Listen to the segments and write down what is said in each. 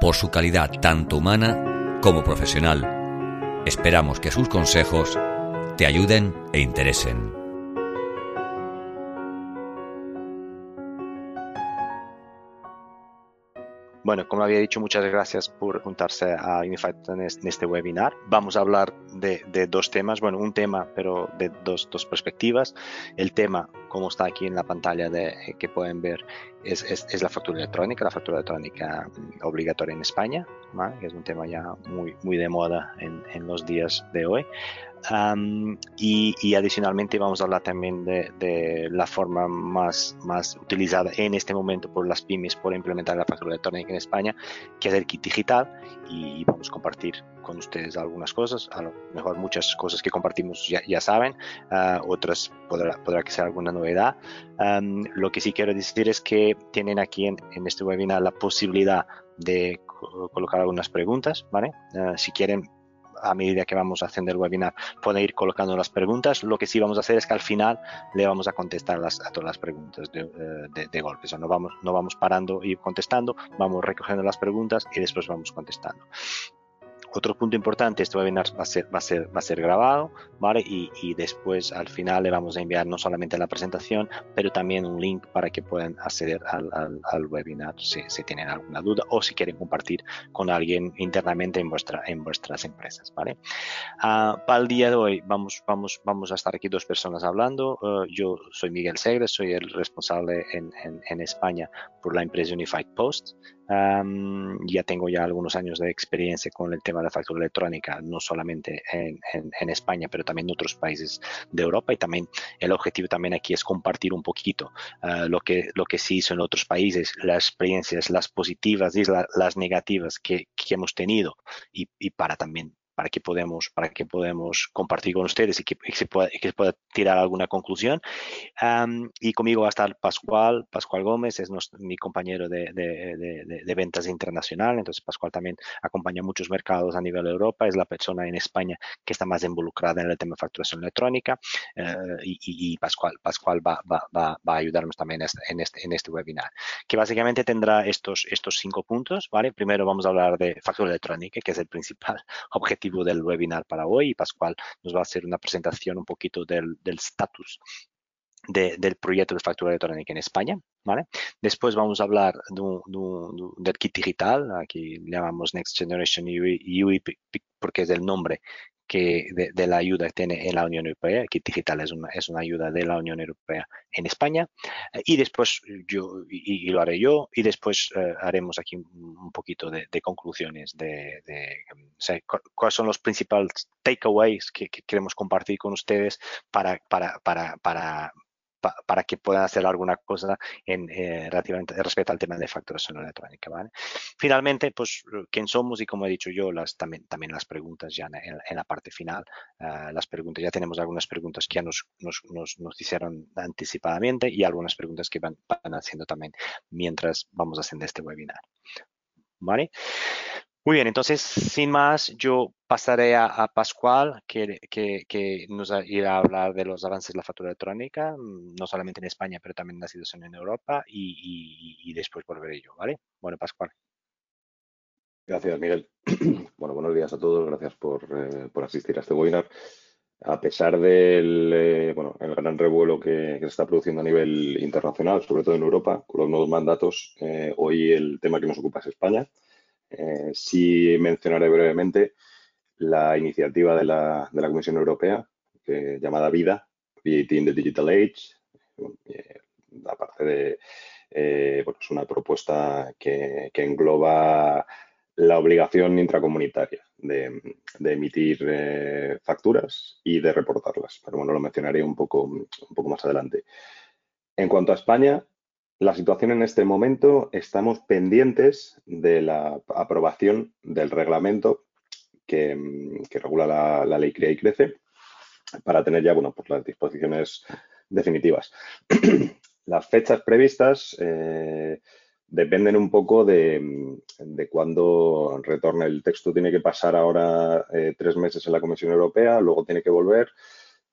por su calidad tanto humana como profesional. Esperamos que sus consejos te ayuden e interesen. Bueno, como había dicho, muchas gracias por juntarse a Unified en este webinar. Vamos a hablar de, dos temas, bueno, un tema, pero de dos, dos, perspectivas. El tema, como está aquí en la pantalla de, que pueden ver, es, es, la factura electrónica, la factura electrónica obligatoria en España, que es un tema ya muy, muy de moda en, en los días de hoy y, adicionalmente vamos a hablar también de, la forma más, más utilizada en este momento por las pymes por implementar la factura electrónica en España, que es el kit digital. Y vamos a compartir con ustedes algunas cosas, a lo mejor muchas cosas que compartimos ya, ya saben, ah, otras podrá, podrá que sea alguna novedad. lo que sí quiero decir es que tienen aquí en, en este webinar la posibilidad de colocar algunas preguntas, ¿vale? Ah, si quieren a medida que vamos haciendo el webinar pueden ir colocando las preguntas. Lo que sí vamos a hacer es que al final le vamos a contestar a todas las preguntas de, eh, de, golpe. O sea, no vamos, no vamos parando y contestando, vamos recogiendo las preguntas y después vamos contestando. Otro punto importante, este webinar va a ser, va a ser, va a ser grabado, ¿vale? Y, y, después al final le vamos a enviar no solamente la presentación, pero también un link para que puedan acceder al, al, al webinar si, si, tienen alguna duda o si quieren compartir con alguien internamente en, vuestra, en vuestras empresas, ¿vale? Uh, para el día de hoy vamos, vamos, vamos a estar aquí dos personas hablando. Uh, yo soy Miguel Segre, soy el responsable en, en, en España por la empresa Unified Post ya tengo ya algunos años de experiencia con el tema de la factura electrónica, no solamente en, en, España, pero también en otros países de Europa. Y también el objetivo también aquí es compartir un poquito uh, lo, que, lo que se hizo en otros países, las experiencias, las positivas y la, las negativas que, que hemos tenido y, y para también para que podamos, para que podamos compartir con ustedes y que, se, pueda, que se pueda tirar alguna conclusión. Um, y conmigo va a estar Pascual, Pascual Gómez, es mi compañero de, de, de, de, ventas internacional, entonces Pascual también acompaña muchos mercados a nivel de Europa, es la persona en España que está más involucrada en el tema de facturación electrónica uh, y, y, Pascual, Pascual va, va, va, va, a ayudarnos también en este, en este webinar, que básicamente tendrá estos, estos cinco puntos, ¿vale? Primero vamos a hablar de factura electrónica, que es el principal objetivo del webinar para hoy y Pascual nos va a hacer una presentación un poquito del estatus de, del proyecto de factura electrónica en España. ¿vale? Después vamos a hablar de un, de un, del kit digital, aquí llamamos Next Generation UI, porque es el nombre que de, la ayuda que tiene en la Unión Europea. Kit Digital es una, es una ayuda de la Unión Europea en España. y después yo, y, lo haré yo, y después uh, haremos aquí un, poquito de, de conclusiones de, de o sea, cuáles son los principales takeaways que, que, queremos compartir con ustedes para, para, para, para para que puedan hacer alguna cosa en, eh, relativamente respecto al tema de facturación electrónica. ¿vale? Finalmente, pues, ¿quién somos? Y como he dicho yo, las, también, también las preguntas ya en, en la parte final, uh, las preguntas, ya tenemos algunas preguntas que ya nos, nos, nos, nos hicieron anticipadamente y algunas preguntas que van, van haciendo también mientras vamos haciendo este webinar. ¿Vale? Muy bien, entonces, sin más, yo pasaré a, Pascual, que, que, que, nos irá a hablar de los avances de la factura electrónica, mm, no solamente en España, pero también en la situación en Europa, y, y, y después volveré yo, ¿vale? Bueno, Pascual. Gracias, Miguel. Bueno, buenos días a todos, gracias por, eh, por asistir a este webinar. A pesar del eh, bueno, el gran revuelo que, que, se está produciendo a nivel internacional, sobre todo en Europa, con los nuevos mandatos, eh, hoy el tema que nos ocupa es España. Eh, sí mencionaré brevemente la iniciativa de la, de la Comisión Europea llamada VIDA, Creating the Digital Age, eh, aparte de, eh, es una propuesta que, que, engloba la obligación intracomunitaria de, de emitir eh, facturas y de reportarlas. Pero bueno, lo mencionaré un poco, un poco más adelante. En cuanto a España, la situación en este momento, estamos pendientes de la aprobación del reglamento que, regula la, ley CREA y CRECE para tener ya bueno, pues las disposiciones definitivas. las fechas previstas eh, dependen un poco de, de cuándo retorne el texto. Tiene que pasar ahora eh, tres meses en la Comisión Europea, luego tiene que volver.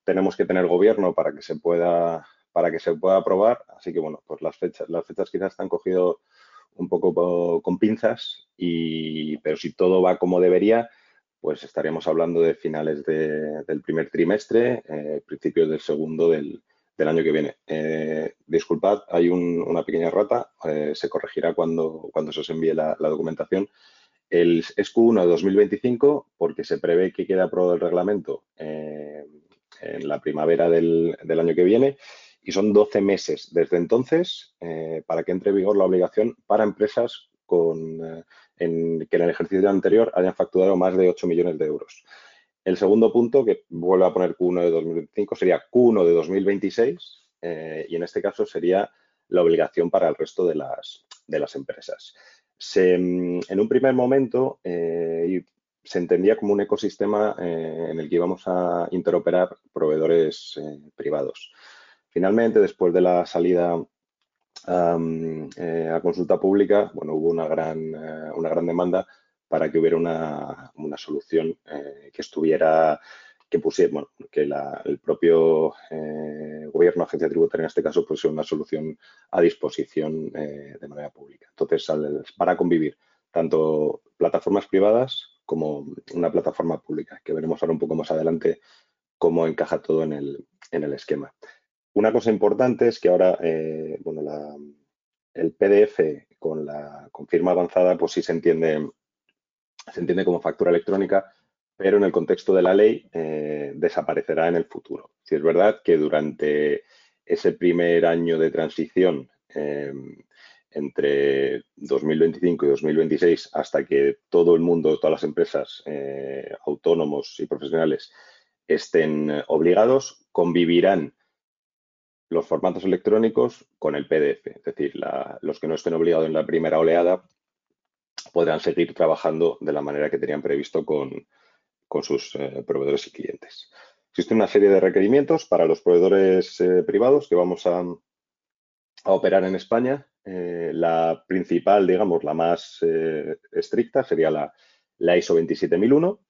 Tenemos que tener gobierno para que se pueda para que se pueda aprobar. Así que, bueno, pues las fechas, las fechas quizás están cogido un poco con pinzas, y, pero si todo va como debería, pues estaríamos hablando de finales del primer trimestre, eh, principios del segundo del, año que viene. Eh, disculpad, hay una pequeña rata, eh, se corregirá cuando, cuando se os envíe la, documentación. El, es Q1 de 2025 porque se prevé que quede aprobado el reglamento en la primavera del año que viene y son 12 meses desde entonces eh, para que entre en vigor la obligación para empresas con, eh, en, que en el ejercicio anterior hayan facturado más de 8 millones de euros. El segundo punto, que vuelve a poner Q1 de 2025, sería Q1 de 2026 eh, y en este caso sería la obligación para el resto de las, de las empresas. Mm, en un primer momento se entendía como un ecosistema en el que íbamos a interoperar proveedores privados. Finalmente, después de la salida eh, a consulta pública, bueno, hubo una gran, eh, una gran demanda para que hubiera una, solución eh, que estuviera, que pusiera, bueno, que el propio gobierno, agencia tributaria en este caso, pusiera una solución a disposición de manera pública. Entonces, para convivir tanto plataformas privadas como una plataforma pública, que veremos ahora un poco más adelante cómo encaja todo en el, en el esquema. Una cosa importante es que ahora, eh, bueno, el PDF con la firma avanzada, pues sí se entiende, se entiende como factura electrónica, pero en el contexto de la ley eh, desaparecerá en el futuro. Si es verdad que durante ese primer año de transición em, entre 2025 y 2026, hasta que todo el mundo, todas las empresas, eh, autónomos y profesionales estén obligados, convivirán los formatos electrónicos con el PDF. Es decir, los que no estén obligados en la primera oleada podrán seguir trabajando de la manera que tenían previsto con, sus eh, proveedores y clientes. Existe una serie de requerimientos para los proveedores eh, privados que vamos a, operar en España. Eh, la principal, digamos, la más estricta sería la, la ISO 27001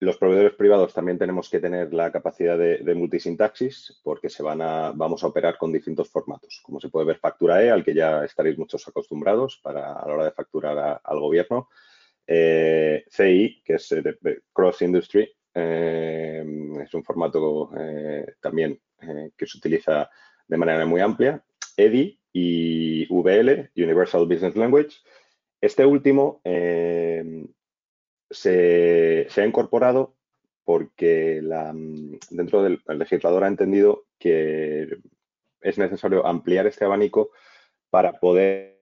los proveedores privados también tenemos que tener la capacidad de, multisintaxis porque vamos a operar con distintos formatos. Como se puede ver, factura E, al que ya estaréis muchos acostumbrados para, a la hora de facturar al gobierno. Eh, CI, que es Cross Industry, eh, es un formato eh, también que se utiliza de manera muy amplia. EDI y VL, Universal Business Language. Este último se, ha incorporado porque dentro del legislador ha entendido que es necesario ampliar este abanico para poder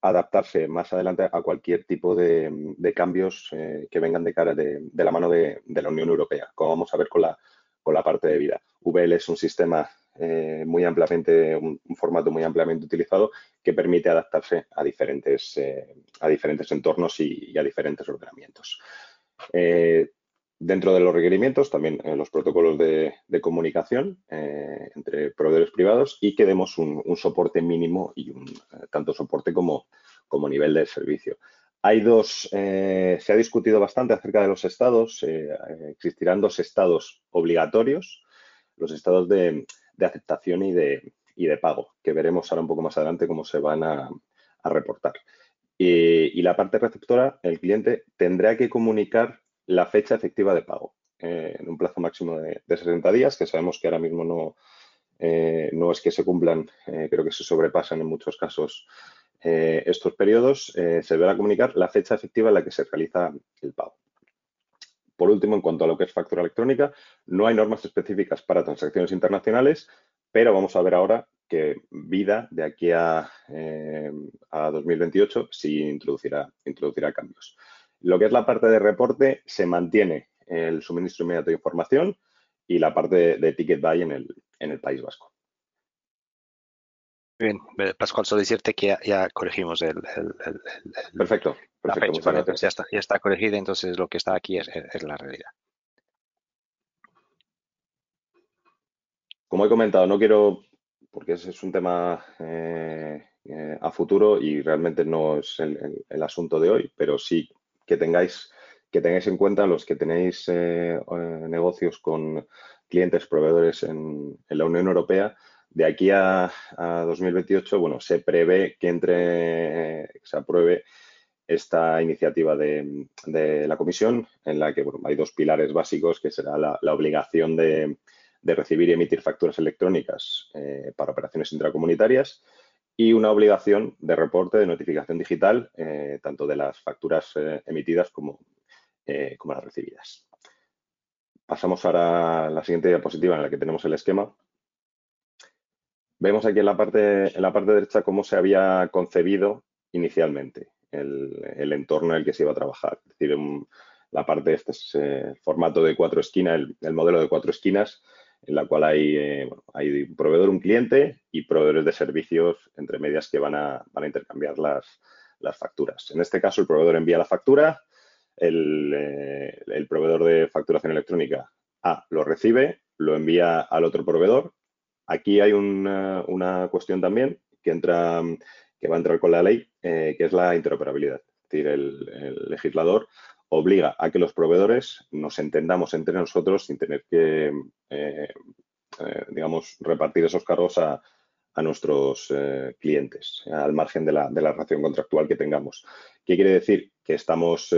adaptarse más adelante a cualquier tipo de, cambios eh, que vengan de cara de, la mano de, la Unión Europea, como vamos a ver con la, con la parte de vida. VL es un sistema eh, muy ampliamente, un, formato muy ampliamente utilizado que permite adaptarse a diferentes, eh, a diferentes entornos y, a diferentes ordenamientos. Eh, dentro de los requerimientos, también los protocolos de, comunicación entre proveedores privados y que demos un, soporte mínimo y un tanto soporte como, como nivel de servicio. Hay dos, se ha discutido bastante acerca de los estados, existirán dos estados obligatorios, los estados de, de aceptación y de, y de pago, que veremos ahora un poco más adelante cómo se van a, reportar. Y, la parte receptora, el cliente tendrá que comunicar la fecha efectiva de pago eh, en un plazo máximo de, 60 días, que sabemos que ahora mismo no, eh, no es que se cumplan, eh, creo que se sobrepasan en muchos casos estos periodos, se deberá comunicar la fecha efectiva en la que se realiza el pago. Por último, en cuanto a lo que es factura electrónica, no hay normas específicas para transacciones internacionales, pero vamos a ver ahora que vida de aquí a, 2028 eh, sí introducirá, cambios. Lo que es la parte de reporte, se mantiene el suministro inmediato de información y la parte de, ticket buy en el, en el País Vasco. Bien, Pascual, solo decirte que ya, corregimos el, perfecto, perfecto ya, está, ya está corregida, entonces lo que está aquí es, la realidad. Como he comentado, no quiero, porque ese es un tema eh, eh, a futuro y realmente no es el, asunto de hoy, pero sí que tengáis, que tengáis en cuenta los que tenéis eh, negocios con clientes, proveedores en la Unión Europea, de aquí a, 2028, bueno, se prevé que entre, se apruebe esta iniciativa de, la Comisión, en la que hay dos pilares básicos, que será la, obligación de, recibir y emitir facturas electrónicas eh, para operaciones intracomunitarias y una obligación de reporte de notificación digital, eh, tanto de las facturas eh, emitidas como, como las recibidas. Pasamos ahora a la siguiente diapositiva en la que tenemos el esquema. Vemos aquí en la parte, en la parte derecha cómo se había concebido inicialmente el, entorno en el que se iba a trabajar. Es decir, la parte, este es el formato de cuatro esquinas, el, modelo de cuatro esquinas, en la cual hay, eh, hay un proveedor, un cliente y proveedores de servicios entre medias que van a, van a intercambiar las, las, facturas. En este caso, el proveedor envía la factura, el, eh, el proveedor de facturación electrónica A lo recibe, lo envía al otro proveedor Aquí hay una, cuestión también que, entra, que va a entrar con la ley, eh, que es la interoperabilidad. Es decir, el, legislador obliga a que los proveedores nos entendamos entre nosotros sin tener que, eh, eh, digamos, repartir esos cargos a, nuestros clientes, al margen de la, de la, relación contractual que tengamos. ¿Qué quiere decir? Que estamos,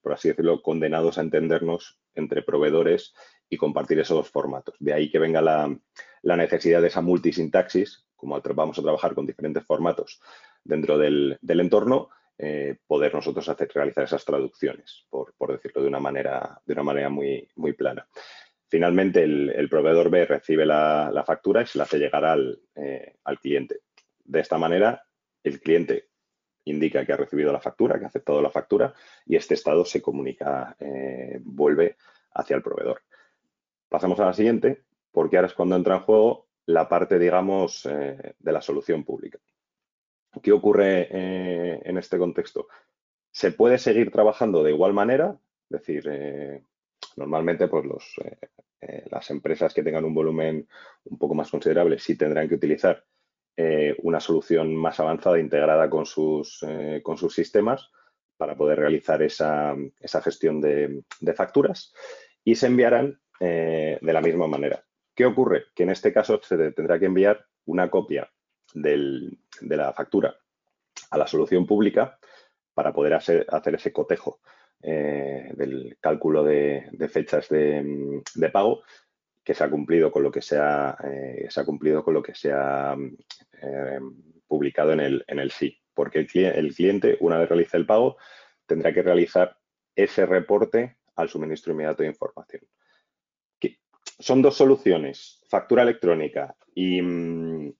por así decirlo, condenados a entendernos entre proveedores y compartir esos formatos. De ahí que venga la, necesidad de esa multisintaxis, como vamos a trabajar con diferentes formatos dentro del, entorno, eh, poder nosotros hacer, realizar esas traducciones, por, decirlo de una manera, de una manera muy, muy plana. Finalmente, el, proveedor B recibe la, factura y se la hace llegar al, eh, al, cliente. De esta manera, el cliente indica que ha recibido la factura, que ha aceptado la factura y este estado se comunica, eh, vuelve hacia el proveedor. Pasamos a la siguiente, porque ahora es cuando entra en juego la parte, digamos, eh, de la solución pública. ¿Qué ocurre eh, en este contexto? Se puede seguir trabajando de igual manera, es decir, eh, normalmente pues las empresas que tengan un volumen un poco más considerable sí tendrán que utilizar una solución más avanzada integrada con sus, con sus sistemas para poder realizar esa, gestión de, facturas y se enviarán de la misma manera. ¿Qué ocurre? Que en este caso se tendrá que enviar una copia de la factura a la solución pública para poder hacer, ese cotejo eh, del cálculo de, fechas de, pago que se ha cumplido con lo que se ha, eh, cumplido con lo que se ha publicado en el, en sí. Porque el, el cliente, una vez realice el pago, tendrá que realizar ese reporte al suministro inmediato de información son dos soluciones, factura electrónica y, mm,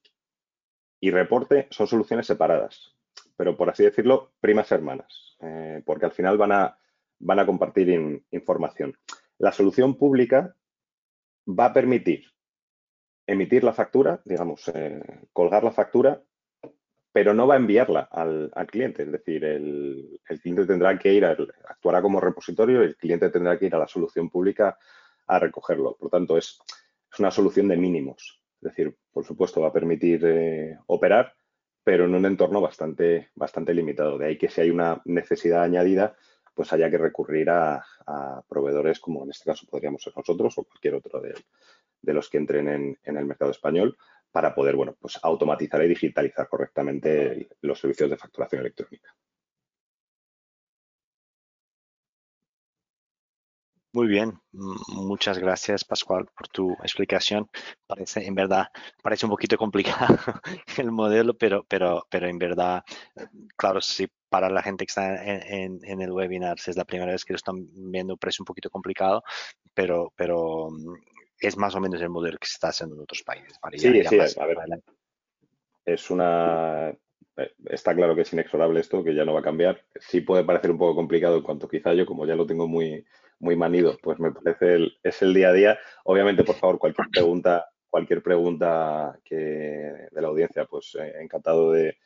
y, reporte son soluciones separadas, pero por así decirlo, primas hermanas, eh, porque al final van a, van a compartir información. La solución pública va a permitir emitir la factura, digamos, eh, colgar la factura, pero no va a enviarla al, cliente. Es decir, el, cliente tendrá que ir, a, actuará como repositorio el cliente tendrá que ir a la solución pública a recogerlo. Por tanto, es, una solución de mínimos. Es decir, por supuesto, va a permitir eh, operar, pero en un entorno bastante, bastante limitado. De ahí que si hay una necesidad añadida, pues haya que recurrir a, proveedores como en este caso podríamos ser nosotros o cualquier otro de, los que entren en, en, el mercado español para poder bueno, pues automatizar y digitalizar correctamente los servicios de facturación electrónica. Muy bien, muchas gracias Pascual por tu explicación. Parece, en verdad, parece un poquito complicado el modelo, pero, pero, pero en verdad, claro, si para la gente que está en, el webinar, si es la primera vez que lo están viendo, parece un poquito complicado, pero, pero mm, es más o menos el modelo que se está haciendo en otros países. sí, sí, a ver, es una, eh, está claro que es inexorable esto, que ya no va a cambiar. Sí puede parecer un poco complicado en cuanto quizá yo, como ya lo tengo muy, muy manido, pues me parece el, es el día a día. Obviamente, por favor, cualquier pregunta cualquier pregunta que, de la audiencia, pues eh, encantado de,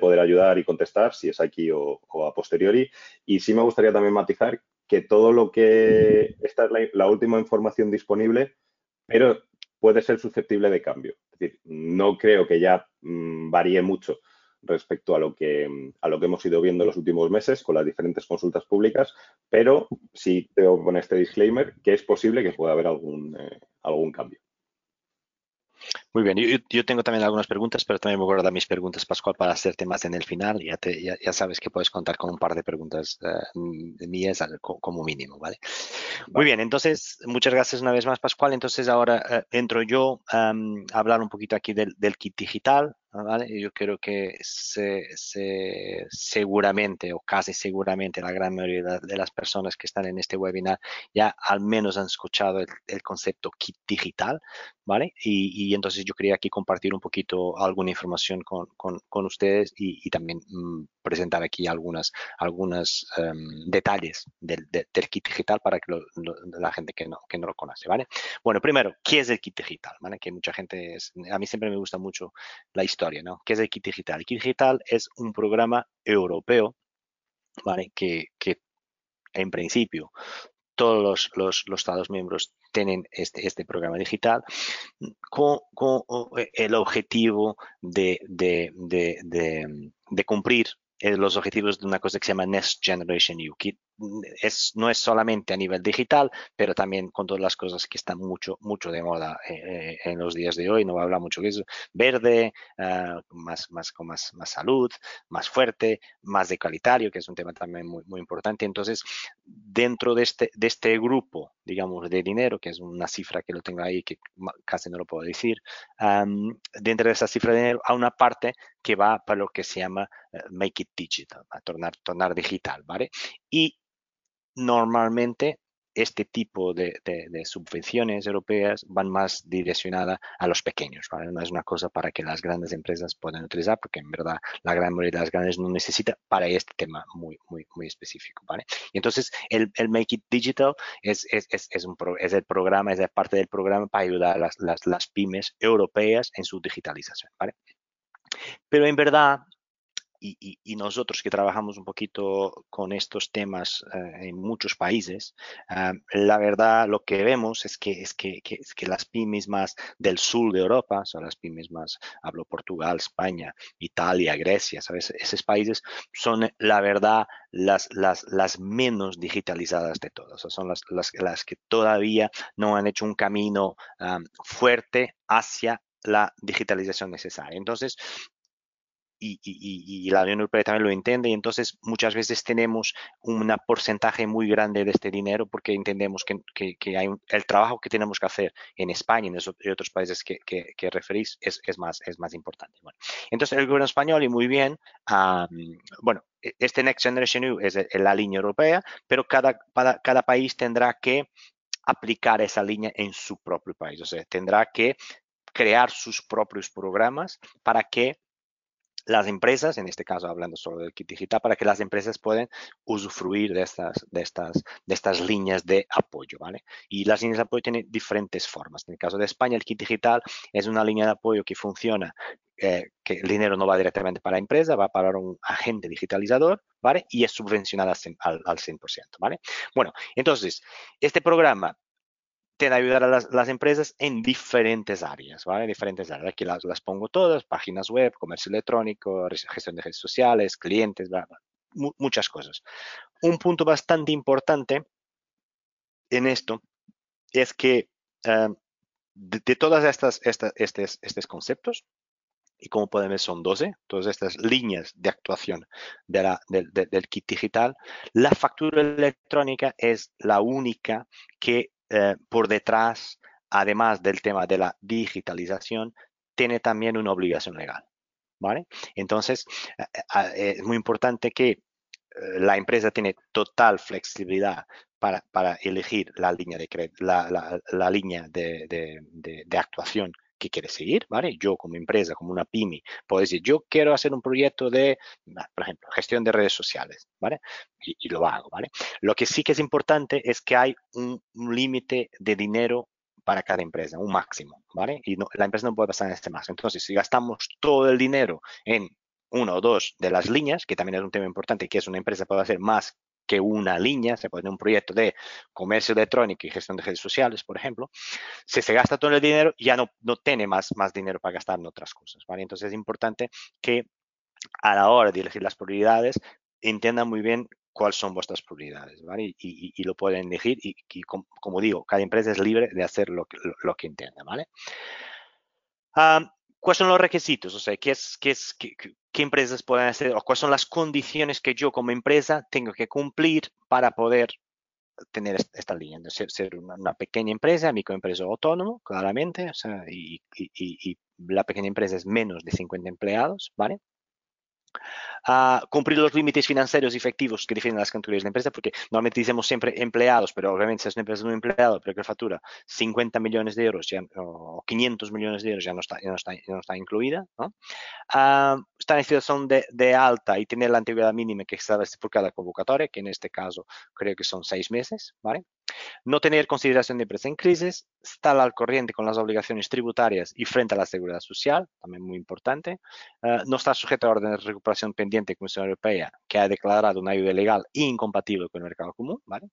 poder ayudar y contestar, si es aquí o, a posteriori. Y sí me gustaría también matizar que todo lo que, esta es la, última información disponible, pero puede ser susceptible de cambio. Es decir, no creo que ya mm, varíe mucho respecto a lo que a lo que hemos ido viendo en los últimos meses con las diferentes consultas públicas, pero sí tengo que poner este disclaimer que es posible que pueda haber algún, eh, algún cambio. Muy bien, yo, tengo también algunas preguntas, pero también me a dar mis preguntas, Pascual, para hacerte más en el final. Ya, ya, sabes que puedes contar con un par de preguntas uh, mías como mínimo, ¿vale? Muy bien, entonces, muchas gracias una vez más, Pascual. Entonces, ahora eh, entro yo a hablar un poquito aquí del, del kit digital. Yo creo que se, seguramente o casi seguramente la gran mayoría de las personas que están en este webinar ya al menos han escuchado el, concepto kit digital, ¿vale? Y, entonces yo quería aquí compartir un poquito alguna información con, ustedes y, también mm, presentar aquí algunas, algunas em, detalles del, kit digital para que la gente que no, que no lo conoce, ¿vale? Bueno, primero, ¿qué es el kit digital? ¿vale? Que mucha gente, es, a mí siempre me gusta mucho la historia ¿no? ¿Qué es el kit digital? El kit digital es un programa europeo, ¿vale? Que, en principio todos los, Estados miembros tienen este, este programa digital con, el objetivo de, de cumplir eh, los objetivos de una cosa que se llama Next Generation EU, es, no es solamente a nivel digital, pero también con todas las cosas que están mucho, mucho de moda eh, eh, en los días de hoy. No va a hablar mucho de eso. Verde, ah, más, más, con más, más salud, más fuerte, más de calitario, que es un tema también muy, muy importante. Entonces, dentro de este, de este grupo, digamos, de dinero, que es una cifra que lo tengo ahí, que casi no lo puedo decir, dentro de esa cifra de dinero, hay una parte que va para lo que se llama Make It digital, a tornar, tornar digital, ¿vale? Y normalmente este tipo de, subvenciones europeas van más direccionadas a los pequeños, ¿vale? No es una cosa para que las grandes empresas puedan utilizar, porque en verdad la gran mayoría de las grandes no necesita para este tema muy, muy, muy específico, ¿vale? Y entonces el, Make It Digital es, es, es, un es el programa, es parte del programa para ayudar a las, las, las pymes europeas en su digitalización, ¿vale? Pero en verdad, y, nosotros que trabajamos un poquito con estos temas eh, en muchos países, ah, la verdad lo que vemos es que, es que, que las pymes más del sur de Europa, son las pymes más, hablo Portugal, España, Italia, Grecia, ¿sabes? Esos países son la verdad las, las, las menos digitalizadas de todas, son las, las, las, que todavía no han hecho un camino ah, fuerte hacia la digitalización necesaria. Entonces, y, la Unión Europea también lo entiende y entonces muchas veces tenemos un porcentaje muy grande de este dinero porque entendemos que, que, hay el trabajo que tenemos que hacer en España y en, otros países que, que, referís es, es, más, es más importante. Bueno, entonces el gobierno español y muy bien, bueno, e, este Next Generation EU es la línea europea, pero cada, cada, cada país tendrá que aplicar esa línea en su propio país, o sea, tendrá que crear sus propios programas para que las empresas, en este caso hablando solo del kit digital, para que las empresas puedan usufruir de estas, de estas, de estas líneas de apoyo, ¿vale? Y las líneas de apoyo tienen diferentes formas. En el caso de España, el kit digital es una línea de apoyo que funciona, eh, que el dinero no va directamente para la empresa, va para un agente digitalizador, ¿vale? Y es subvencionada al, al 100%, ¿vale? Bueno, entonces, este programa de ayudar a las, empresas en diferentes áreas, ¿vale? Diferentes áreas. Aquí las, las, pongo todas, páginas web, comercio electrónico, gestión de redes sociales, clientes, muchas cosas. Un punto bastante importante en esto es que eh, de, todas estas, estas estos, estos conceptos, y como pueden ver son 12, todas estas líneas de actuación de la, del kit digital, la factura electrónica es la única que eh, por detrás, además del tema de la digitalización, tiene también una obligación legal. ¿Vale? Entonces, eh, eh, es muy importante que la empresa tiene total flexibilidad para, elegir la línea de la, la, línea de, de, actuación que quiere seguir, ¿vale? Yo como empresa, como una pyme, puedo decir, yo quiero hacer un proyecto de, por ejemplo, gestión de redes sociales, ¿vale? Y, lo hago, ¿vale? Lo que sí que es importante es que hay un, límite de dinero para cada empresa, un máximo, ¿vale? Y la empresa no puede pasar en este máximo. Entonces, si gastamos todo el dinero en una o dos de las líneas, que también es un tema importante, que es una empresa puede hacer más que una línea, se tener un proyecto de comercio electrónico y gestión de redes sociales, por ejemplo, si se gasta todo el dinero, ya no, no tiene más, más dinero para gastar en otras cosas, ¿vale? Entonces es importante que a la hora de elegir las prioridades, entiendan muy bien cuáles son vuestras prioridades, ¿vale? Y, lo pueden elegir y, como, digo, cada empresa es libre de hacer lo que, lo, que entienda, ¿vale? ¿Cuáles son los requisitos? O sea, ¿qué, es, qué, es, qué, empresas pueden hacer o cuáles son las condiciones que yo como empresa tengo que cumplir para poder tener esta línea, de ser, una, pequeña empresa, microempresa autónomo, claramente, o sea, y, y, la pequeña empresa es menos de 50 empleados, ¿vale? A cumplir los límites financieros efectivos que definen las categorías de empresa, porque normalmente decimos siempre empleados, pero obviamente si es una empresa de un empleado, pero que factura 50 millones de euros o 500 millones de euros ya no está, ya no está, ya no está incluida. ¿no? está en situación de, de, alta y tener la antigüedad mínima que está por cada convocatoria, que en este caso creo que son seis meses, ¿vale? No tener consideración de empresa en crisis, estar al corriente con las obligaciones tributarias y frente a la seguridad social, también muy importante. Eh, no estar sujeto a orden de recuperación pendiente de Comisión Europea, que ha declarado una ayuda legal incompatible con el mercado común, ¿vale?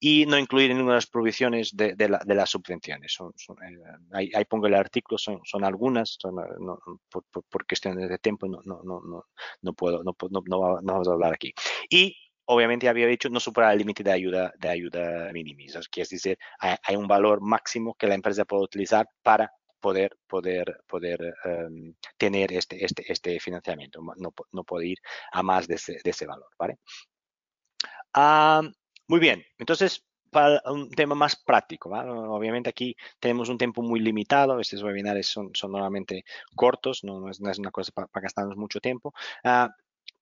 y no incluir ninguna de las provisiones de, las subvenciones. Eh, ahí, pongo el artículo, son, algunas, por, por, cuestiones de tiempo no, no, no, no, puedo, no, no, vamos a hablar aquí. Y obviamente había dicho no superar el límite de ayuda de ayuda mínima, que es decir, hay, un valor máximo que la empresa puede utilizar para poder poder poder em, tener este, este, este financiamiento, no, no puede ir a más de ese, de ese valor, ¿vale? Muy bien, entonces para un tema más práctico. Obviamente aquí tenemos un tiempo muy limitado, estos webinars son, son normalmente cortos, no, es, una cosa para gastarnos mucho tiempo. Ah,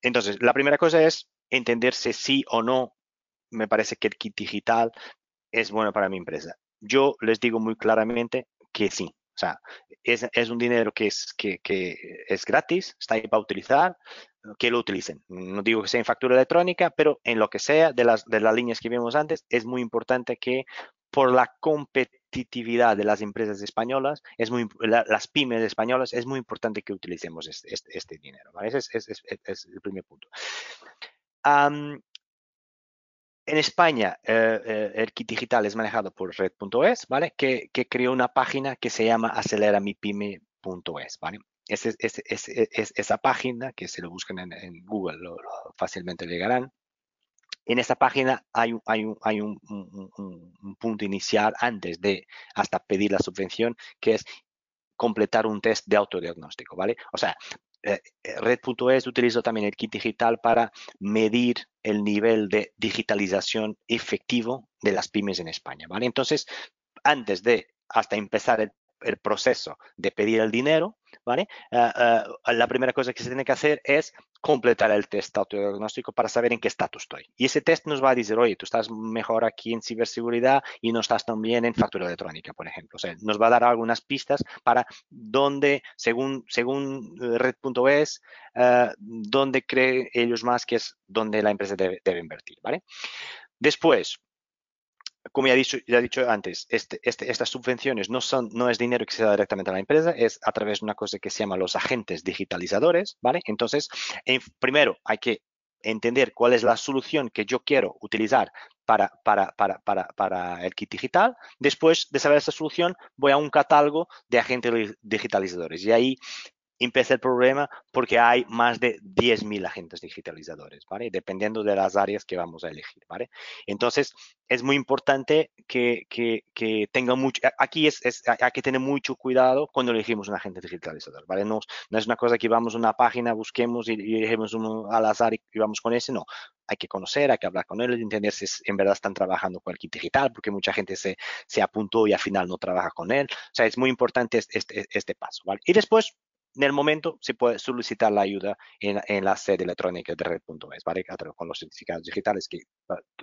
entonces, la primera cosa es entenderse sí o no me parece que el kit digital es bueno para mi empresa. Yo les digo muy claramente que sí. O sea, es, un dinero que es, que, es gratis, está ahí para utilizar, que lo utilicen. No digo que sea en factura electrónica, pero en lo que sea de las, de las líneas que vimos antes, es muy importante que por la competitividad de las empresas españolas, es muy, las pymes españolas, es muy importante que utilicemos este, este, dinero. Ese es, el primer punto en España, eh, eh, el kit digital es manejado por Red.es, ¿vale? Que, creó una página que se llama aceleramipyme.es, ¿vale? Es, esa página que se lo buscan en, Google, lo, fácilmente llegarán. En esta página hay, un, punto inicial antes de hasta pedir la subvención, que es completar un test de autodiagnóstico, ¿vale? O sea, Red.es utiliza también el kit digital para medir el nivel de digitalización efectivo de las pymes en España. Entonces, antes de hasta empezar el, proceso de pedir el dinero, ¿vale? Eh, la primera cosa que se tiene que hacer es completar el test autodiagnóstico para saber en qué estatus estoy. Y ese test nos va a decir, oye, tú estás mejor aquí en ciberseguridad y no estás tan bien en factura electrónica, por ejemplo. O sea, nos va a dar algunas pistas para dónde, según, según eh, red.es, uh, dónde creen ellos más que es donde la empresa debe, debe invertir, ¿vale? Después, como ya he dicho, antes, este, este, estas subvenciones no, son, no es dinero que se da directamente a la empresa, es a través de una cosa que se llama los agentes digitalizadores, ¿vale? Entonces, primero hay que entender cuál es la solución que yo quiero utilizar para, para, el kit digital. Después de saber esa solución, voy a un catálogo de agentes digitalizadores y ahí empieza el problema porque hay más de 10.000 agentes digitalizadores, ¿vale? Dependiendo de las áreas que vamos a elegir, ¿vale? Entonces, es muy importante que, que, que tenga mucho, aquí es, hay que tener mucho cuidado cuando elegimos un agente digitalizador, ¿vale? No, no es una cosa que vamos a una página, busquemos y, elegimos uno al azar y, vamos con ese, no. Hay que conocer, hay que hablar con él, entender si en verdad están trabajando con el digital, porque mucha gente se, se apuntó y al final no trabaja con él. O sea, es muy importante este, este paso, ¿vale? Y después, en el momento se puede solicitar la ayuda en, la sede electrónica de red.es, ¿vale? Con los certificados digitales que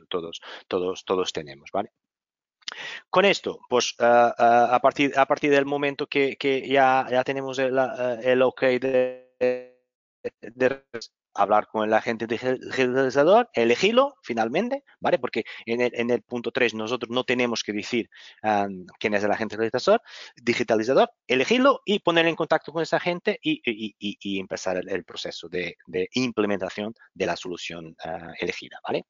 todos, todos, todos tenemos, ¿vale? Con esto, pues ah, ah, a, partir, a partir del momento que, ya, ya tenemos el, ah, el OK de, hablar con el agente digitalizador, elegirlo finalmente, ¿vale? Porque en el, punto 3 nosotros no tenemos que decir quién es el agente digitalizador, digitalizador, elegirlo y poner en contacto con esa gente y, empezar el, proceso de, implementación de la solución ah, elegida, ¿vale?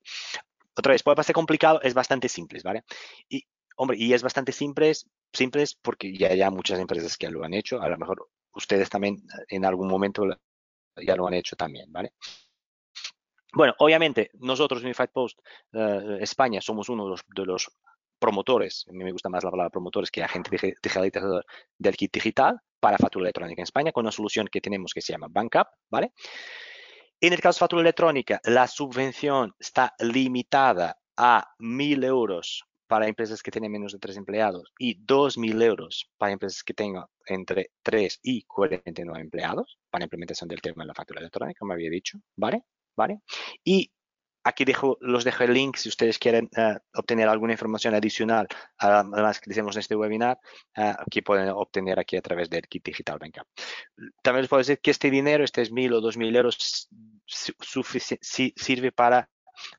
Otra vez, puede parecer complicado, es bastante simple, ¿vale? Y, hombre, y es bastante simple, simple porque ya hay muchas empresas que lo han hecho, a lo mejor ustedes también en algún momento ya lo han hecho también, ¿vale? Bueno, obviamente nosotros Unified Post uh, España somos uno de los, de los, promotores, a mí me gusta más la palabra promotores que agente digitalizador del kit digital para factura electrónica en España con una solución que tenemos que se llama Bankup, ¿vale? En el caso de factura electrónica, la subvención está limitada a 1.000 euros para empresas que tienen menos de tres empleados y 2.000 euros para empresas que tengan entre 3 y 49 empleados para implementación del tema de la factura electrónica, como había dicho, ¿vale? ¿Vale? Y aquí dejo, los dejo el link si ustedes quieren uh, obtener alguna información adicional a las que decimos en este webinar, uh, aquí pueden obtener aquí a través del kit digital Bankup. También les puedo decir que este dinero, este es mil o dos mil euros, sirve para,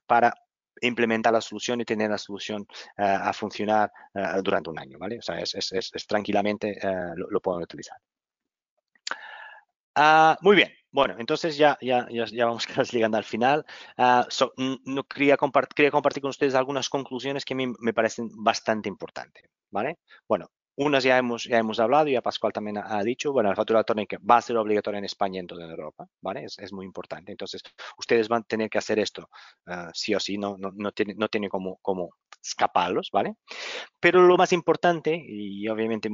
para implementar la solución y tener la solución uh, a funcionar durante un año, ¿vale? O sea, es, tranquilamente lo, lo, pueden utilizar. Ah, muy bien, bueno, entonces ya, ya, ya, vamos casi llegando al final. So, no, quería, quería, compartir con ustedes algunas conclusiones que a mí me parecen bastante importantes, ¿vale? Bueno, unas ya hemos, ya hemos hablado, ya Pascual también ha, dicho, bueno, la factura electrónica va a ser obligatoria en España y en toda Europa, ¿vale? Es, es muy importante. Entonces, ustedes van a tener que hacer esto uh, sí o sí, no, no, no tiene, no tiene como, como escaparlos, ¿vale? Pero lo más importante, y obviamente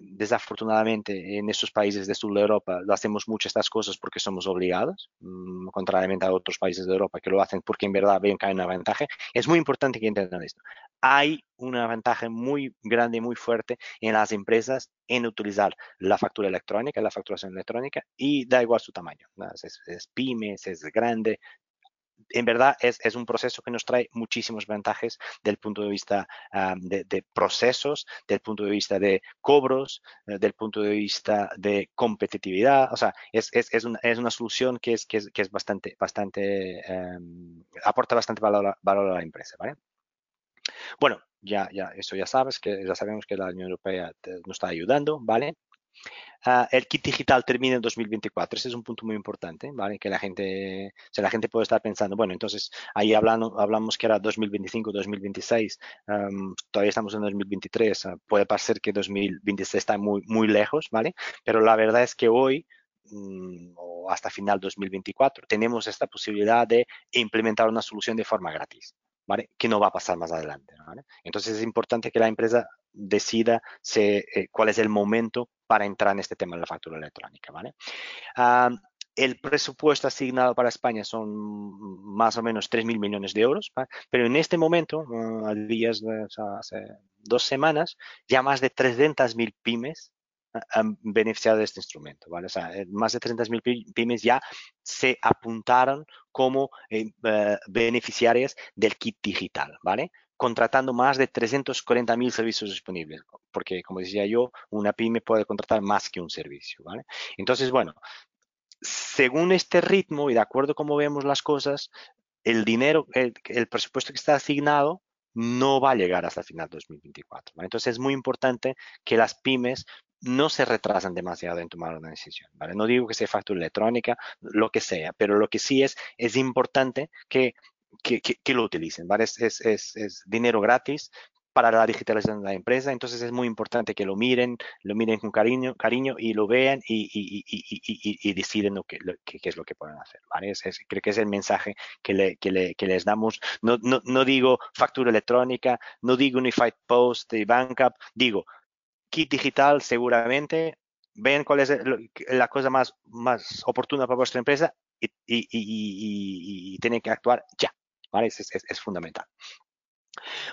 desafortunadamente en estos países de sur de Europa lo hacemos mucho estas cosas porque somos obligados, mmm, contrariamente a otros países de Europa que lo hacen porque en verdad ven que hay una ventaja, es muy importante que entiendan esto. Hay una ventaja muy grande muy fuerte en las empresas en utilizar la factura electrónica, la facturación electrónica, y da igual su tamaño. ¿no? Es, es, pymes, es grande, en verdad es, es, un proceso que nos trae muchísimos ventajas del punto de vista um, de, de, procesos, del punto de vista de cobros, uh, del punto de vista de competitividad. O sea, es, una, una, solución que es, bastante, um, aporta bastante valor, valor a la empresa, ¿vale? Bueno, ya, ya, eso ya sabes, que ya sabemos que la Unión Europea nos está ayudando, ¿vale? Uh, el kit digital termina en 2024. Ese es un punto muy importante, ¿vale? Que la gente, o sea, la gente puede estar pensando, bueno, entonces ahí hablando, hablamos que era 2025, 2026, um, todavía estamos en 2023, uh, puede parecer que 2026 está muy, muy lejos, ¿vale? Pero la verdad es que hoy um, o hasta final 2024 tenemos esta posibilidad de implementar una solución de forma gratis. ¿Vale? Que no va a pasar más adelante. ¿vale? Entonces es importante que la empresa decida eh, cuál es el momento para entrar en este tema de la factura electrónica. ¿vale? Uh, el presupuesto asignado para España son más o menos 3.000 millones de euros, pero en este momento, uh, a días hace dos semanas, ya más de 300.000 pymes han beneficiado de este instrumento, ¿vale? Eh, más de 300.000 pymes ya se apuntaron como eh, uh, beneficiarias del kit digital, ¿vale? Contratando más de 340.000 servicios disponibles, porque como decía yo, una pyme puede contratar más que un servicio, ¿vale? Entonces, bueno, según este ritmo y de acuerdo como vemos las cosas, el dinero, el, el presupuesto que está asignado no va a llegar hasta el final de 2024. ¿vale? Entonces es muy importante que las pymes no se retrasan demasiado en tomar una decisión. ¿vale? No digo que sea factura electrónica, lo que sea, pero lo que sí es, es importante que que, que, que, lo utilicen, ¿vale? Es, es, es, es, dinero gratis para la digitalización de la empresa, entonces es muy importante que lo miren, lo miren con cariño, cariño y lo vean y, y, y, y deciden lo que, lo, qué, es lo que pueden hacer, ¿vale? Creo que es el mensaje que, le, que, le, que les damos. No, no, no, digo factura electrónica, no digo Unified Post y Bankup, digo kit digital seguramente, vean cuál es la cosa más, más oportuna para vuestra empresa y, y, y, y, tienen que actuar ya. ¿Vale? Es, es, es fundamental.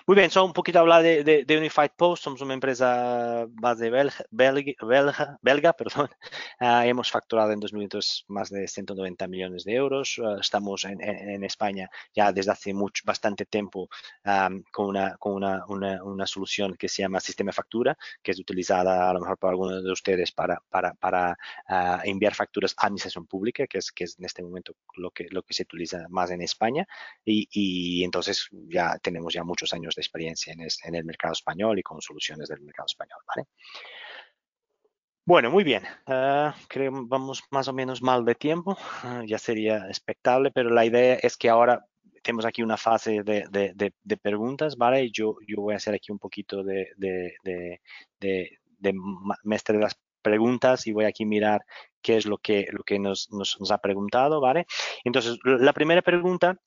Muy bien, solo un poquito hablar de, Unified Post. Somos una empresa base belga, belga, belga, perdón. Ah, hemos facturado en 2022 más de 190 millones de euros. Ah, estamos en, España ya desde hace mucho, bastante tiempo con, una, con una, una, solución que se llama Sistema Factura, que es utilizada a lo mejor por algunos de ustedes para, para, para ah, enviar facturas a administración pública, que es, que es en este momento lo que, lo que se utiliza más en España. Y, y entonces ya tenemos ya muchos años de experiencia en, el mercado español y con soluciones del mercado español. ¿vale? Bueno, muy bien. Uh, creo vamos más o menos mal de tiempo. Ah, ya sería expectable, pero la idea es que ahora tenemos aquí una fase de, preguntas, ¿vale? Yo, yo voy a hacer aquí un poquito de, de, de, de las preguntas y voy aquí a mirar qué es lo que, lo que nos, nos, nos ha preguntado, ¿vale? Entonces, la primera pregunta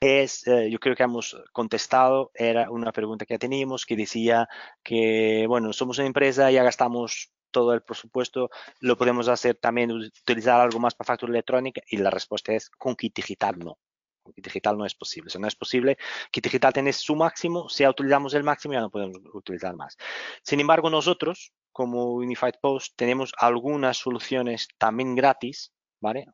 es, eh, yo creo que hemos contestado, era una pregunta que teníamos que decía que, bueno, somos una empresa, ya gastamos todo el presupuesto, lo podemos hacer también, utilizar algo más para factura electrónica y la respuesta es con kit digital no. Con kit digital no es posible. Si no es posible, kit digital tiene su máximo, si ya utilizamos el máximo ya no podemos utilizar más. Sin embargo, nosotros, como Unified Post, tenemos algunas soluciones también gratis, ¿vale?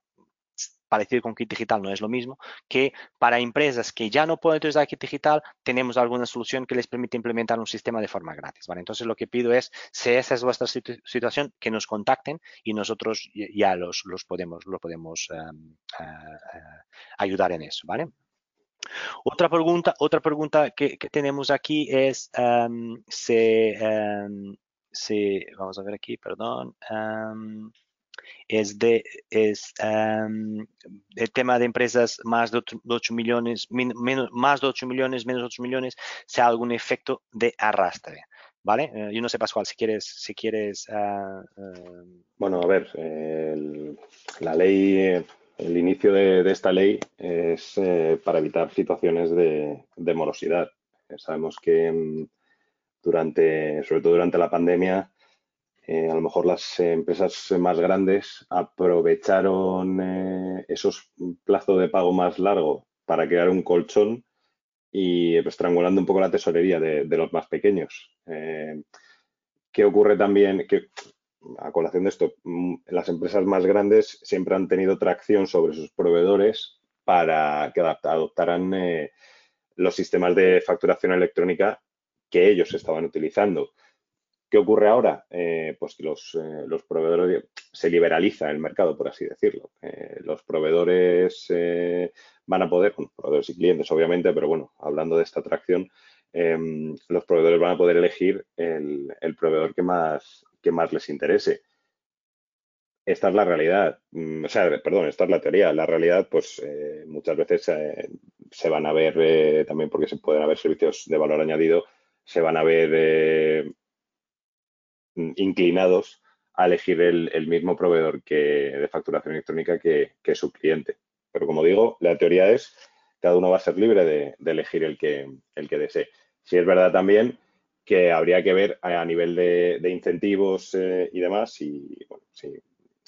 Parecido con kit digital, no es lo mismo, que para empresas que ya no pueden utilizar kit digital, tenemos alguna solución que les permite implementar un sistema de forma gratis. ¿vale? Entonces, lo que pido es, si esa es vuestra situación, que nos contacten y nosotros ya los, los podemos, lo podemos em, eh, eh, ayudar en eso. ¿vale? Otra pregunta, otra pregunta que, tenemos aquí es um, vamos a ver aquí, perdón es de es em, el tema de empresas más de 8, millones, menos, más de 8 millones, menos de 8 millones, sea algún efecto de arrastre. ¿Vale? Eh, yo no sé, Pascual, si quieres... Si quieres ah, em, Bueno, a ver, la ley, el inicio de, esta ley es eh, para evitar situaciones de, de morosidad. sabemos que em, durante, sobre todo durante la pandemia, eh, a lo mejor las empresas más grandes aprovecharon eh, esos plazos de pago más largos para crear un colchón y pues, estrangulando un poco la tesorería de, los más pequeños. Eh, ¿Qué ocurre también? Que, a colación de esto, mm, las empresas más grandes siempre han tenido tracción sobre sus proveedores para que adoptaran los sistemas de facturación electrónica que ellos estaban utilizando. ¿Qué ocurre ahora? Eh, pues que los, eh, los, proveedores se liberaliza el mercado, por así decirlo. Eh, los proveedores van a poder, bueno, proveedores y clientes obviamente, pero bueno, hablando de esta atracción, em, los proveedores van a poder elegir el, proveedor que más, que más les interese. Esta es la realidad, mm, o sea, perdón, esta es la teoría. La realidad, pues muchas veces se van a ver, también porque se pueden haber servicios de valor añadido, se van a ver inclinados a elegir el, mismo proveedor que, de facturación electrónica que, su cliente. Pero como digo, la teoría es cada uno va a ser libre de, elegir el que, el que desee. Si es verdad también que habría que ver a, nivel de, incentivos eh, y demás, y bueno, sí,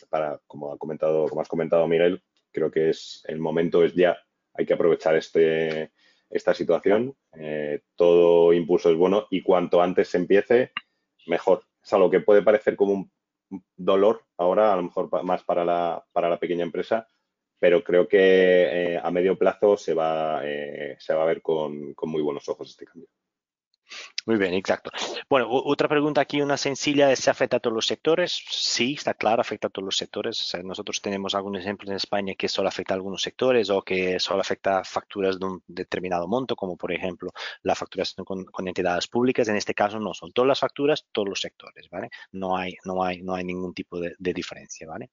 para, como ha comentado, como has comentado Miguel, creo que es el momento es ya, hay que aprovechar este, esta situación. Eh, todo impulso es bueno y cuanto antes se empiece, mejor es algo que puede parecer como un dolor ahora, a lo mejor más para la, para la pequeña empresa, pero creo que eh, a medio plazo se va, eh, se va a ver con, con muy buenos ojos este cambio. Muy bien, exacto. Bueno, otra pregunta aquí, una sencilla, ¿se afecta a todos los sectores? Sí, está claro, afecta a todos los sectores. nosotros tenemos algunos ejemplos en España que solo afecta a algunos sectores o que solo afecta a facturas de un determinado monto, como por ejemplo la facturación con, entidades públicas. En este caso no, son todas las facturas, todos los sectores, ¿vale? No hay, no hay, no hay ningún tipo de, diferencia, ¿vale?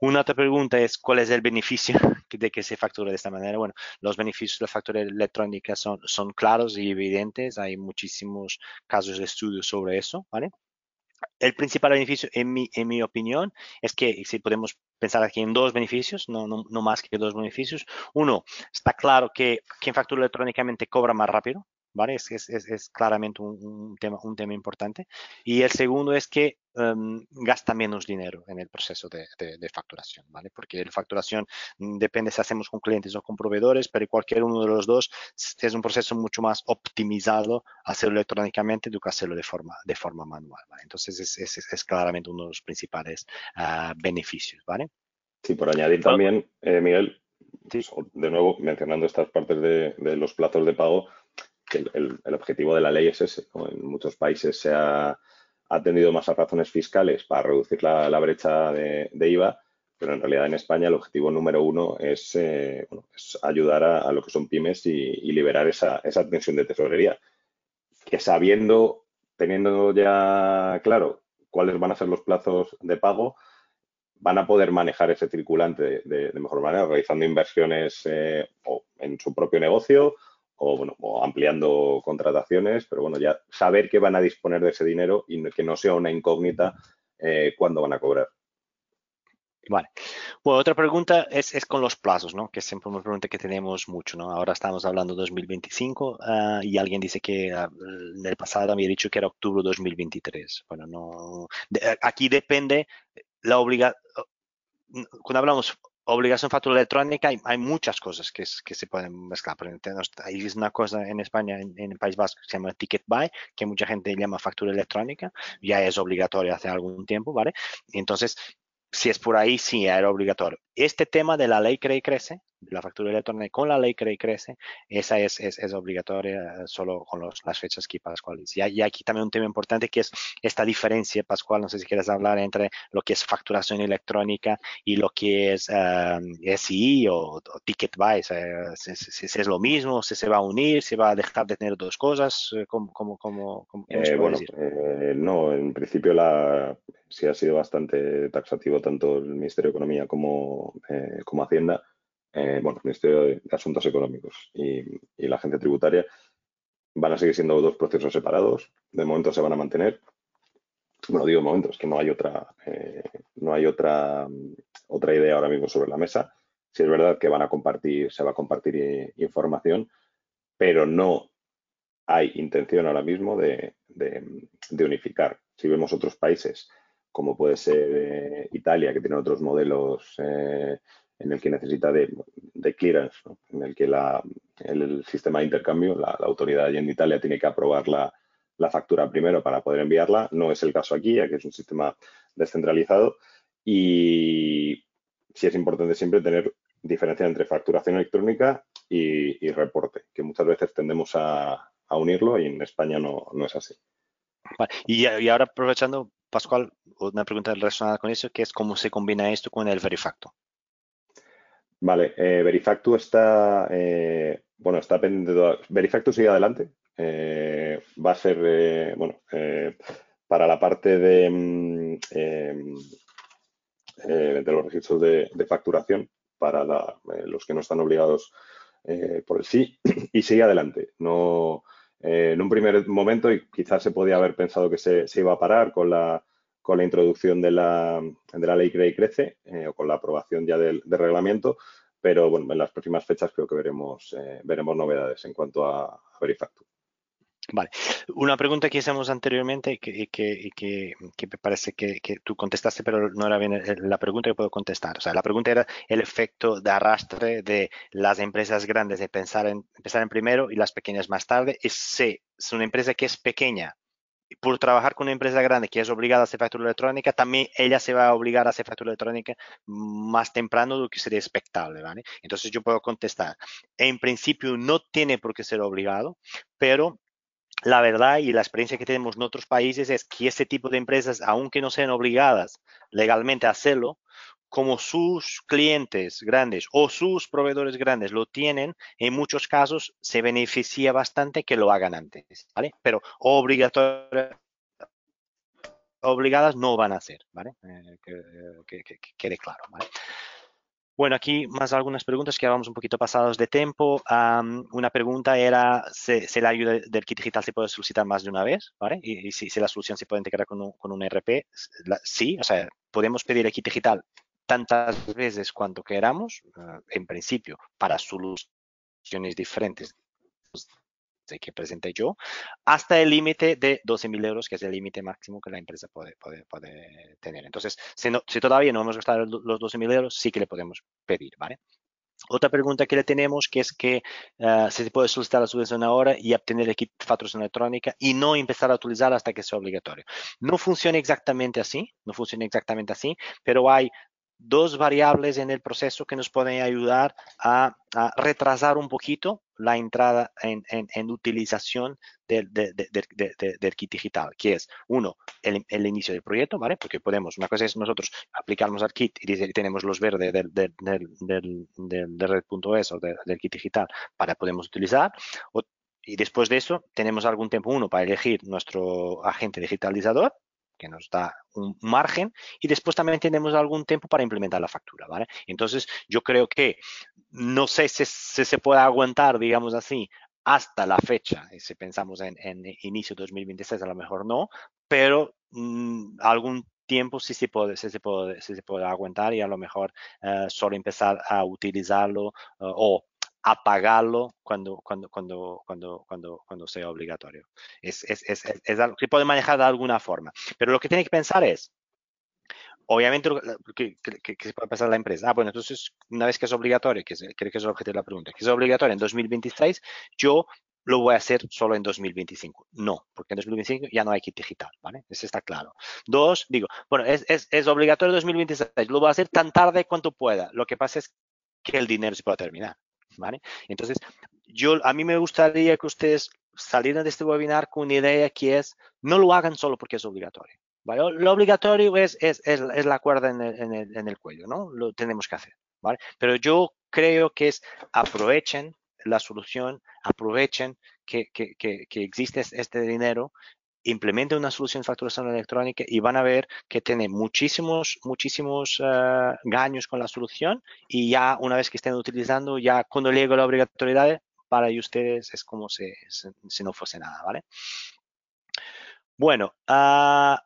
Una otra pregunta es, ¿cuál es el beneficio de que se facture de esta manera? Bueno, los beneficios de la factura electrónica son, son claros y evidentes. Hay muchísimos casos de estudio sobre eso, ¿vale? El principal beneficio, en mi, en mi opinión, es que si podemos pensar aquí en dos beneficios, no, no, no más que dos beneficios. Uno, está claro que quien factura electrónicamente cobra más rápido, ¿vale? Es, es, es claramente un, tema, un tema importante. Y el segundo es que em, gasta menos dinero en el proceso de, de, facturación, ¿vale? Porque la facturación mm, depende si hacemos con clientes o con proveedores, pero cualquier uno de los dos es un proceso mucho más optimizado hacerlo electrónicamente do que hacerlo de forma, de forma manual, ¿vale? Entonces es, es, claramente uno de los principales uh, beneficios, ¿vale? Sí, por añadir también, eh, Miguel, de nuevo, mencionando estas partes de, de los plazos de pago, que el, objetivo de la ley es ese. En muchos países se ha atendido más a razones fiscales para reducir la, brecha de, IVA, pero en realidad en España el objetivo número uno es, eh, ayudar a, lo que son pymes y, liberar esa, esa, tensión de tesorería. Que sabiendo, teniendo ya claro cuáles van a ser los plazos de pago, van a poder manejar ese circulante de, mejor manera, realizando inversiones eh, en su propio negocio o, bueno, ampliando contrataciones, pero bueno, ya saber que van a disponer de ese dinero y que no sea una incógnita eh, cuándo van a cobrar. Vale. Bueno, otra pregunta es, con los plazos, ¿no? Que es siempre una pregunta que tenemos mucho, ¿no? Ahora estamos hablando de 2025 ah, y alguien dice que ah, en el pasado había dicho que era octubre de 2023. Bueno, no. aquí depende la obligación. Cuando hablamos obligación factura electrónica, hay, muchas cosas que, se pueden mezclar. Hay una cosa en España, en, el País Vasco, que se llama Ticket Buy, que mucha gente llama factura electrónica, ya es obligatoria hace algún tiempo, ¿vale? Entonces, si es por ahí, sí, era obligatorio. Este tema de la ley cree y crece, la factura electrónica con la ley cree y crece, esa es, es, es obligatoria eh, solo con los, las fechas aquí pascuales. Y, y, aquí también un tema importante que es esta diferencia, Pascual, no sé si quieres hablar entre lo que es facturación electrónica y lo que es um, SI o, Ticket Buy, si, es lo mismo, si se va a unir, si va a dejar de tener dos cosas, eh, ¿cómo, cómo, cómo, eh, bueno, eh, no, en principio la, sí ha sido bastante taxativo tanto el Ministerio de Economía como, como Hacienda eh, bueno, Ministerio de Asuntos Económicos y, la Agencia Tributaria van a seguir siendo dos procesos separados. De momento se van a mantener. Bueno, digo de momento, es que no hay otra, eh, no hay otra, otra idea ahora mismo sobre la mesa. Si es verdad que van a compartir, se va a compartir eh, información, pero no hay intención ahora mismo de, unificar. Si vemos otros países, como puede ser Italia, que tiene otros modelos en el que necesita de, clearance, en el que la, el, sistema de intercambio, la, autoridad allí en Italia tiene que aprobar la, factura primero para poder enviarla. No es el caso aquí, ya que es un sistema descentralizado. Y sí es importante siempre tener diferencia entre facturación electrónica y, reporte, que muchas veces tendemos a, unirlo y en España no, es así. Y, y, ahora aprovechando, Pascual, una pregunta relacionada con eso, que es cómo se combina esto con el Verifacto. Vale, eh, Verifactu está, eh, bueno, está pendiente de Verifactu sigue adelante. Eh, va a ser, bueno, para la parte de, mm, de los registros de, facturación, para los que no están obligados por el sí, y sigue adelante. No, en un primer momento, y quizás se podía haber pensado que se, se iba a parar con la con la introducción de la, de la ley CRE y Crece eh, o con la aprobación ya del, reglamento, pero bueno, en las próximas fechas creo que veremos, eh, veremos novedades en cuanto a, a. Una pregunta que hicimos anteriormente que, que, que, me parece que, tú contestaste, pero no era bien la pregunta que puedo contestar. O sea, la pregunta era el efecto de arrastre de las empresas grandes de pensar en, empezar en primero y las pequeñas más tarde. Y si es una empresa que es pequeña por trabajar con una empresa grande que es obligada a hacer factura electrónica, también ella se va a obligar a hacer factura electrónica más temprano de lo que sería expectable, ¿vale? Entonces yo puedo contestar, en principio no tiene por qué ser obligado, pero la verdad y la experiencia que tenemos en otros países es que este tipo de empresas, aunque no sean obligadas legalmente a hacerlo, como sus clientes grandes o sus proveedores grandes lo tienen, en muchos casos se beneficia bastante que lo hagan antes, ¿vale? Pero obligadas no van a ser, ¿vale? Eh, que, quede claro, ¿vale? Bueno, aquí más algunas preguntas que vamos un poquito pasados de tiempo. una pregunta era si, la ayuda del kit digital se puede solicitar más de una vez, ¿vale? Y, si, la solución se puede integrar con un, con un RP, sí, o sea, podemos pedir el kit digital tantas veces cuanto queramos, eh, en principio, para soluciones diferentes que presenté yo, hasta el límite de 12.000 euros, que es el límite máximo que la empresa puede, puede, puede tener. Entonces, si, no, si todavía no hemos gastado los 12.000 euros, sí que le podemos pedir, ¿vale? Otra pregunta que le tenemos que es que uh, se puede solicitar la subvención ahora y obtener el kit de facturación electrónica y no empezar a utilizar hasta que sea obligatorio. No funciona exactamente así, no funciona exactamente así, pero hay dos variables en el proceso que nos pueden ayudar a, a retrasar un poquito la entrada en, en, en utilización del, de, de, de, del, kit digital, que es, uno, el, el, inicio del proyecto, ¿vale? Porque podemos, una cosa es nosotros aplicarnos al kit y tenemos los verdes del, del, del, del, de red.es o del kit digital para podemos utilizar. O, y después de eso, tenemos algún tiempo, uno, para elegir nuestro agente digitalizador, que nos da un margen y después también tenemos algún tiempo para implementar la factura, ¿vale? Entonces, yo creo que no sé si, se puede aguantar, digamos así, hasta la fecha, si pensamos en, en inicio de 2026, a lo mejor no, pero mmm, algún tiempo sí se puede, sí se puede, sí se puede aguantar y a lo mejor uh, solo empezar a utilizarlo uh, o apagarlo cuando, cuando, cuando, cuando, cuando, cuando sea obligatorio. Es, es, es, es, algo que puede manejar de alguna forma. Pero lo que tiene que pensar es, obviamente, que, que, se puede pasar la empresa. Ah, bueno, entonces, una vez que es obligatorio, que creo que es el objetivo de la pregunta, que es obligatorio en 2026, yo lo voy a hacer solo en 2025. No, porque en 2025 ya no hay kit digital, ¿vale? Eso está claro. Dos, digo, bueno, es, es, es obligatorio en 2026, lo voy a hacer tan tarde cuanto pueda. Lo que pasa es que el dinero se puede terminar. ¿Vale? Entonces, yo, a mí me gustaría que ustedes salieran de este webinar con una idea que es, no lo hagan solo porque es obligatorio. ¿vale? Lo obligatorio es, es, es, es la cuerda en el, en, el, en el, cuello, ¿no? Lo tenemos que hacer, ¿vale? Pero yo creo que es aprovechen la solución, aprovechen que, que, que, que existe este dinero implementen una solución de facturación electrónica y van a ver que tiene muchísimos, muchísimos uh, gaños con la solución y ya una vez que estén utilizando, ya cuando llegue la obligatoriedad, para ustedes es como si, si no fuese nada, ¿vale? Bueno, uh,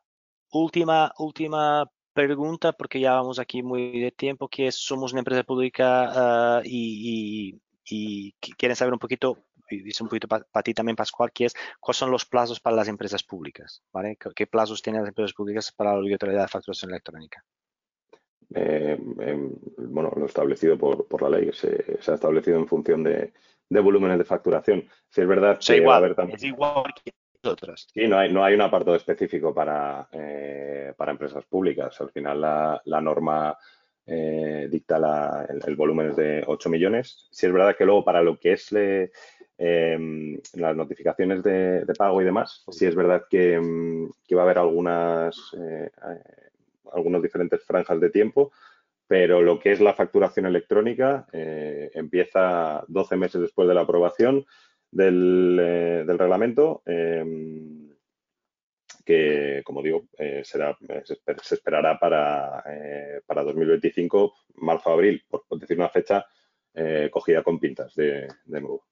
última, última pregunta, porque ya vamos aquí muy de tiempo, que es, somos una empresa pública uh, y, y, y quieren saber un poquito dice un poquito para pa ti también, Pascual, que es cuáles son los plazos para las empresas públicas, ¿vale? ¿Qué plazos tienen las empresas públicas para la obligatoriedad de facturación electrónica? Eh, eh, bueno, lo establecido por, por la ley, se, se, ha establecido en función de, de, volúmenes de facturación. Si es verdad que igual, va a haber también... es igual que otras. Sí, no hay, no hay un apartado específico para, eh, para empresas públicas. Al final la, la norma eh, dicta la, el, el, volumen es de 8 millones. Si es verdad que luego para lo que es eh, las notificaciones de, de, pago y demás, sí es verdad que, que va a haber algunas, eh, algunos diferentes franjas de tiempo, pero lo que es la facturación electrónica eh, empieza 12 meses después de la aprobación del, eh, del reglamento, em, que, como digo, eh, será, se, se, esperará para, para 2025, marzo-abril, por, por, decir una fecha cogida con pintas de, de nuevo.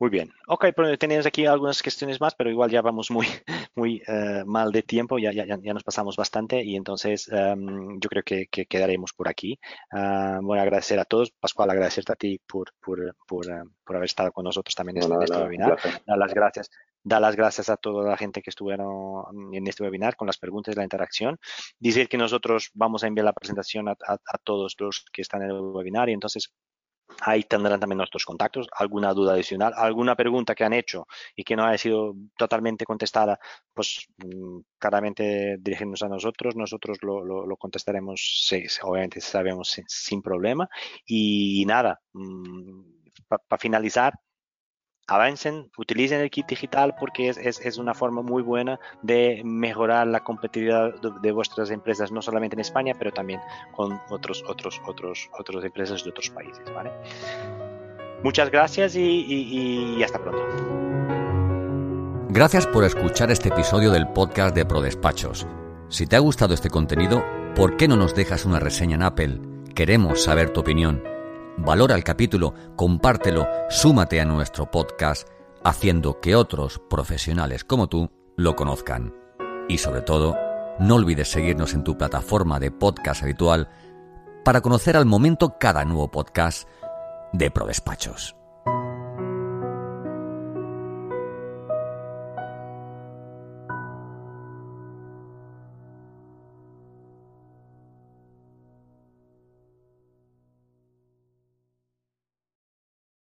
Muy bien. Ok, pero tenemos aquí algunas cuestiones más, pero igual ya vamos muy, muy uh, mal de tiempo, ya, ya, ya, nos pasamos bastante y entonces um, yo creo que, que, quedaremos por aquí. Uh, voy a agradecer a todos. Pascual, agradecerte a ti por, por, por, uh, por haber estado con nosotros también en no, este, no, este webinar. Dar las gracias. Dar las gracias a toda la gente que estuvieron en este webinar con las preguntas y la interacción. Decir que nosotros vamos a enviar la presentación a, a, a todos los que están en el webinar y entonces Ahí tendrán también nuestros contactos, alguna duda adicional, alguna pregunta que han hecho y que no haya sido totalmente contestada, pues mm, claramente dirigirnos a nosotros, nosotros lo, lo, lo contestaremos, sí, obviamente sabemos sin, problema. Y, nada, mmm, para pa finalizar, avancen, utilicen el kit digital porque es, es, es, una forma muy buena de mejorar la competitividad de, vuestras empresas, no solamente en España, pero también con otros, otros, otros, otras empresas de otros países. ¿vale? Muchas gracias y, y, y hasta pronto. Gracias por escuchar este episodio del podcast de ProDespachos. Si te ha gustado este contenido, ¿por qué no nos dejas una reseña en Apple? Queremos saber tu opinión valora el capítulo, compártelo, súmate a nuestro podcast, haciendo que otros profesionales como tú lo conozcan. Y sobre todo, no olvides seguirnos en tu plataforma de podcast habitual para conocer al momento cada nuevo podcast de ProDespachos.